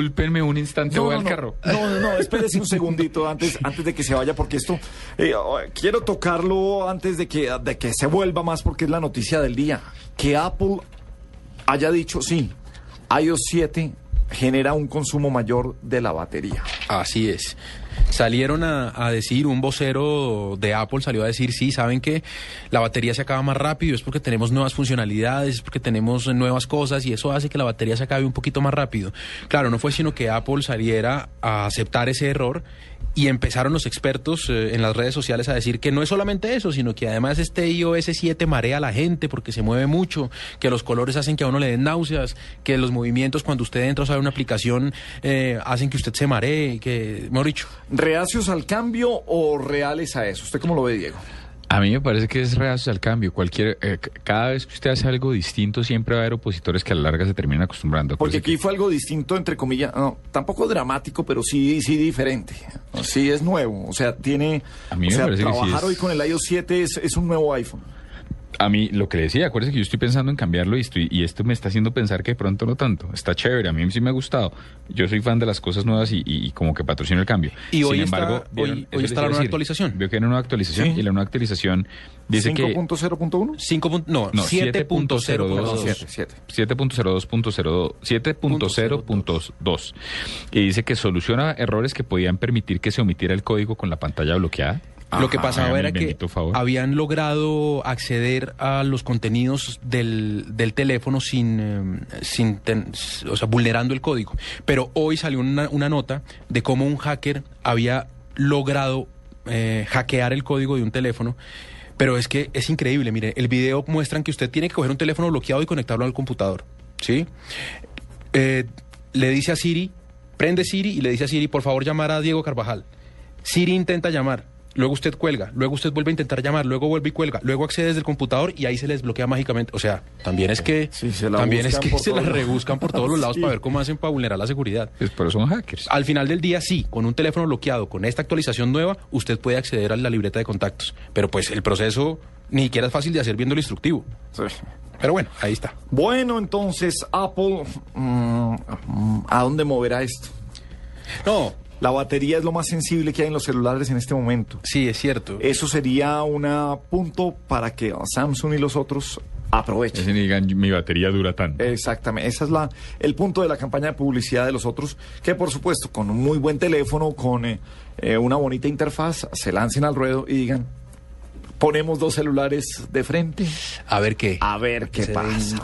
discúlpenme un instante, No, voy no, al no. carro. No, no, no, espérese un segundito antes, antes de que se vaya, porque esto eh, quiero tocarlo antes de que, de que se vuelva más, porque es la noticia del día. Que Apple haya dicho, sí, iOS 7 genera un consumo mayor de la batería. Así es. Salieron a, a decir, un vocero de Apple salió a decir, sí, saben que la batería se acaba más rápido, es porque tenemos nuevas funcionalidades, es porque tenemos nuevas cosas y eso hace que la batería se acabe un poquito más rápido. Claro, no fue sino que Apple saliera a aceptar ese error y empezaron los expertos eh, en las redes sociales a decir que no es solamente eso, sino que además este iOS 7 marea a la gente porque se mueve mucho, que los colores hacen que a uno le den náuseas, que los movimientos cuando usted entra a una aplicación eh, hacen que usted se maree, que, mejor dicho. ¿Reacios al cambio o reales a eso? ¿Usted cómo lo ve, Diego? A mí me parece que es reacio al cambio. Cualquier, eh, cada vez que usted hace algo distinto, siempre va a haber opositores que a la larga se terminan acostumbrando. Porque que- aquí fue algo distinto, entre comillas, no, tampoco dramático, pero sí, sí diferente. Sí es nuevo, o sea, tiene... A mí o me sea, parece que sí trabajar es- hoy con el iOS 7 es, es un nuevo iPhone. A mí, lo que le decía, acuérdese que yo estoy pensando en cambiarlo y, estoy, y esto me está haciendo pensar que de pronto no tanto. Está chévere, a mí sí me ha gustado. Yo soy fan de las cosas nuevas y, y- y como que patrocino el cambio. Y Sin hoy está- embargo, hoy- ¿vieron? hoy les está la nueva decir. actualización. Veo que hay una nueva actualización Sí. y la nueva actualización dice que... 5.0.1. 5. punto- No, No, 7.0.2. 7, 7. 7.02.02 7.0.2 y dice que soluciona errores que podían permitir que se omitiera el código con la pantalla bloqueada. Lo que pasaba era que habían logrado acceder a los contenidos del, del teléfono sin, eh, sin ten- o sea, vulnerando el código. Pero hoy salió una, una nota de cómo un hacker había logrado eh, hackear el código de un teléfono. Pero es que es increíble, mire, el video muestran que usted tiene que coger un teléfono bloqueado y conectarlo al computador, ¿sí? Eh, le dice a Siri, prende Siri y le dice a Siri, por favor llamar a Diego Carvajal. Siri intenta llamar, luego usted cuelga, luego usted vuelve a intentar llamar, luego vuelve y cuelga, luego accede desde el computador y ahí se les bloquea mágicamente. O sea, también es que, Sí, se la también es que se la rebuscan por todos los lados Sí. para ver cómo hacen para vulnerar la seguridad. Pues, pero son hackers. Al final del día, sí, con un teléfono bloqueado, con esta actualización nueva, usted puede acceder a la libreta de contactos. Pero pues el proceso ni siquiera es fácil de hacer viendo el instructivo. Sí. Pero bueno, ahí está. Bueno, entonces, Apple, mm, mm, ¿a dónde moverá esto? No, La batería es lo más sensible que hay en los celulares en este momento. sí, es cierto. Eso sería un punto para que Samsung y los otros aprovechen. Digan, mi batería dura tanto. Exactamente, ese es la, el punto de la campaña de publicidad de los otros, que por supuesto con un muy buen teléfono, con eh, eh, una bonita interfaz, se lancen al ruedo y digan, ponemos dos celulares de frente, A ver qué. a ver qué pasa.